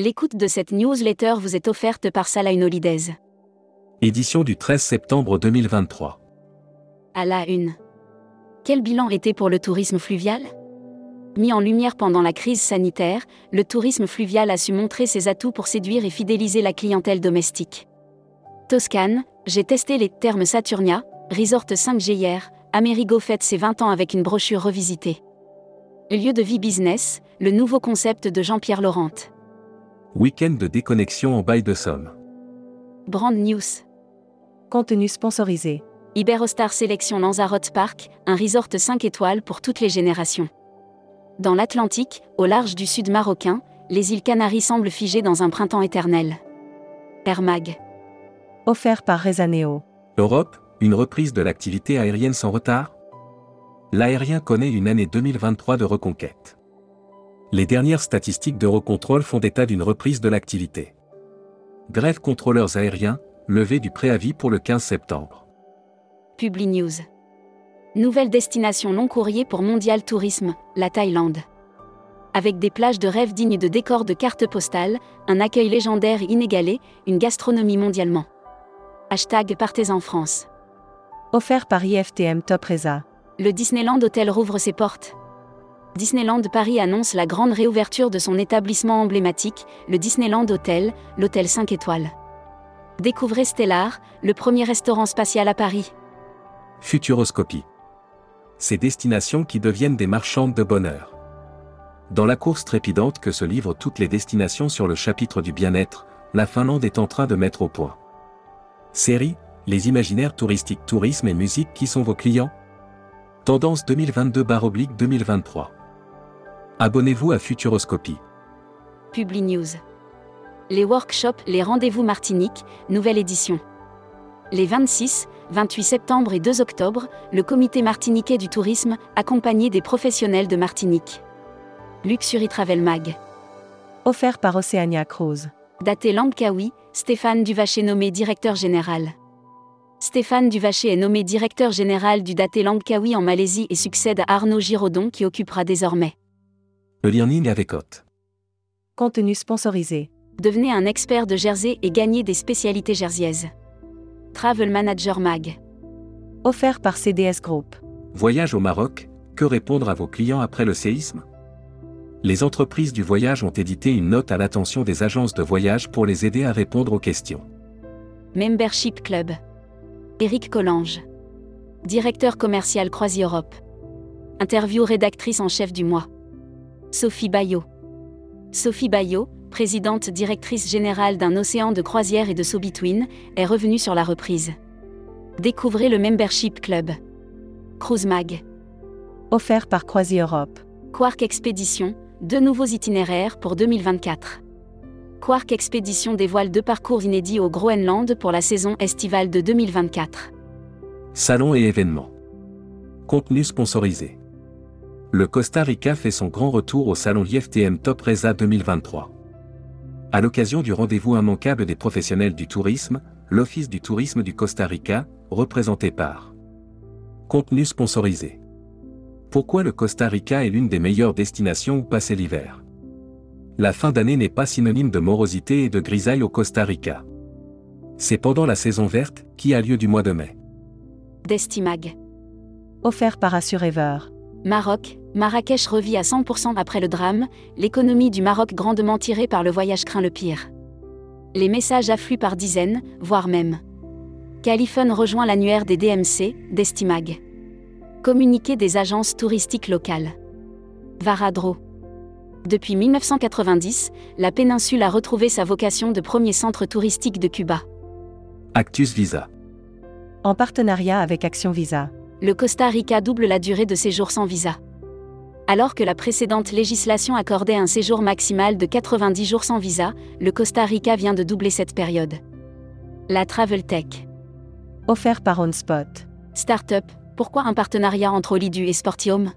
L'écoute de cette newsletter vous est offerte par Salah Holidays. Édition du 13 septembre 2023. À la une. Quel bilan était pour le tourisme fluvial? Mis en lumière pendant la crise sanitaire, le tourisme fluvial a su montrer ses atouts pour séduire et fidéliser la clientèle domestique. Toscane, j'ai testé les termes Saturnia, Resort 5G hier, Amerigo fête ses 20 ans avec une brochure revisitée. Lieu de vie business, le nouveau concept de Jean-Pierre Laurent. Week-end de déconnexion en bail de Somme. Brand News. Contenu sponsorisé. Iberostar Sélection Lanzarote Park, un resort 5 étoiles pour toutes les générations. Dans l'Atlantique, au large du sud marocain, les îles Canaries semblent figées dans un printemps éternel. Air Mag. Offert par Rezaneo. Europe, une reprise de l'activité aérienne sans retard? L'aérien connaît une année 2023 de reconquête. Les dernières statistiques d'Eurocontrol font état d'une reprise de l'activité. Grève contrôleurs aériens, levée du préavis pour le 15 septembre. Publi News. Nouvelle destination long courrier pour Mondial Tourisme, la Thaïlande. Avec des plages de rêve dignes de décors de cartes postales, un accueil légendaire et inégalé, une gastronomie mondialement. Hashtag Partez en France. Offert par IFTM Top Reza. Le Disneyland Hotel rouvre ses portes. Disneyland Paris annonce la grande réouverture de son établissement emblématique, le Disneyland Hotel, l'hôtel 5 étoiles. Découvrez Stellar, le premier restaurant spatial à Paris. Futuroscopie. Ces destinations qui deviennent des marchandes de bonheur. Dans la course trépidante que se livrent toutes les destinations sur le chapitre du bien-être, la Finlande est en train de mettre au point. Série, les imaginaires touristiques tourisme et musique qui sont vos clients? Tendance 2022-2023. Abonnez-vous à Futuroscopie. Publi News. Les workshops, les rendez-vous Martinique, nouvelle édition. Les 26, 28 septembre et 2 octobre, le comité martiniquais du tourisme, accompagné des professionnels de Martinique. Luxury Travel Mag. Offert par Oceania Cruise. Daté Langkawi, Stéphane Duvaché nommé directeur général. Stéphane Duvaché est nommé directeur général du Daté Langkawi en Malaisie et succède à Arnaud Giraudon qui occupera désormais Le learning avec Hot. Contenu sponsorisé. Devenez un expert de Jersey et gagnez des spécialités jerseyaises. Travel Manager Mag. Offert par CDS Group. Voyage au Maroc, que répondre à vos clients après le séisme? Les entreprises du voyage ont édité une note à l'attention des agences de voyage pour les aider à répondre aux questions. Membership Club. Éric Collange. Directeur commercial Croisi Europe. Interview rédactrice en chef du mois. Sophie Bayot. Sophie Bayot, présidente directrice générale d'un océan de croisière et de So Between, est revenue sur la reprise. Découvrez le Membership Club. Cruise Mag. Offert par Croisi Europe. Quark Expédition, deux nouveaux itinéraires pour 2024. Quark Expédition dévoile deux parcours inédits au Groenland pour la saison estivale de 2024. Salon et événements. Contenu sponsorisé. Le Costa Rica fait son grand retour au salon IFTM Top Reza 2023. À l'occasion du rendez-vous immanquable des professionnels du tourisme, l'Office du tourisme du Costa Rica, représenté par Contenu sponsorisé. Pourquoi le Costa Rica est l'une des meilleures destinations où passer l'hiver? La fin d'année n'est pas synonyme de morosité et de grisaille au Costa Rica. C'est pendant la saison verte, qui a lieu du mois de mai. Destimag. Offert par Assurever. Maroc, Marrakech revit à 100% après le drame, l'économie du Maroc grandement tirée par le voyage craint le pire. Les messages affluent par dizaines, voire même. Caliphone rejoint l'annuaire des DMC, d'Estimag. Communiqué des agences touristiques locales. Varadro. Depuis 1990, la péninsule a retrouvé sa vocation de premier centre touristique de Cuba. Actus Visa. En partenariat avec Action Visa. Le Costa Rica double la durée de séjour sans visa. Alors que la précédente législation accordait un séjour maximal de 90 jours sans visa, le Costa Rica vient de doubler cette période. La Travel Tech. Offert par OnSpot. Startup, pourquoi un partenariat entre Olidu et Sportium?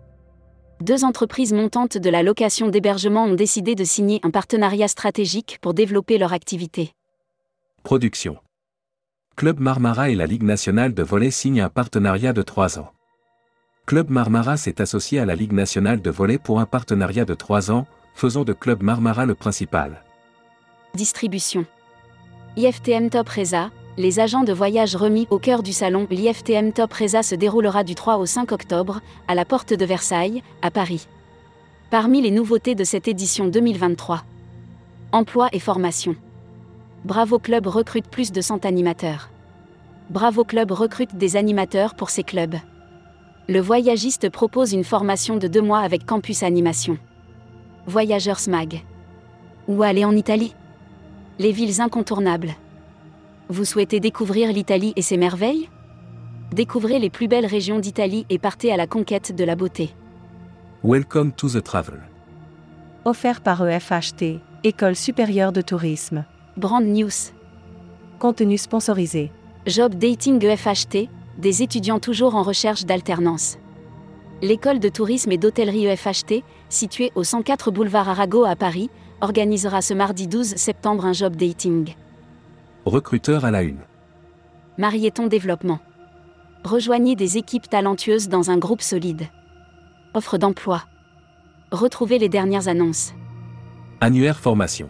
Deux entreprises montantes de la location d'hébergement ont décidé de signer un partenariat stratégique pour développer leur activité. Production. Club Marmara et la Ligue nationale de volley signent un partenariat de 3 ans. Club Marmara s'est associé à la Ligue nationale de volley pour un partenariat de 3 ans, faisant de Club Marmara le principal Distribution. IFTM Top Reza, les agents de voyage remis au cœur du salon L'IFTM Top Reza se déroulera du 3 au 5 octobre, à la porte de Versailles, à Paris. Parmi les nouveautés de cette édition 2023. Emploi et formation. Bravo Club recrute plus de 100 animateurs. Bravo Club recrute des animateurs pour ses clubs. Le voyagiste propose une formation de deux mois avec Campus Animation. Voyageurs Smag. Où aller en Italie? Les villes incontournables. Vous souhaitez découvrir l'Italie et ses merveilles? Découvrez les plus belles régions d'Italie et partez à la conquête de la beauté. Welcome to the travel. Offert par EFHT, École supérieure de tourisme. Brand News. Contenu sponsorisé. Job Dating EFHT, des étudiants toujours en recherche d'alternance. L'école de tourisme et d'hôtellerie EFHT, située au 104 boulevard Arago à Paris, organisera ce mardi 12 septembre un job dating. Recruteur à la une. Marieton Développement. Rejoignez des équipes talentueuses dans un groupe solide. Offre d'emploi. Retrouvez les dernières annonces. Annuaire formation.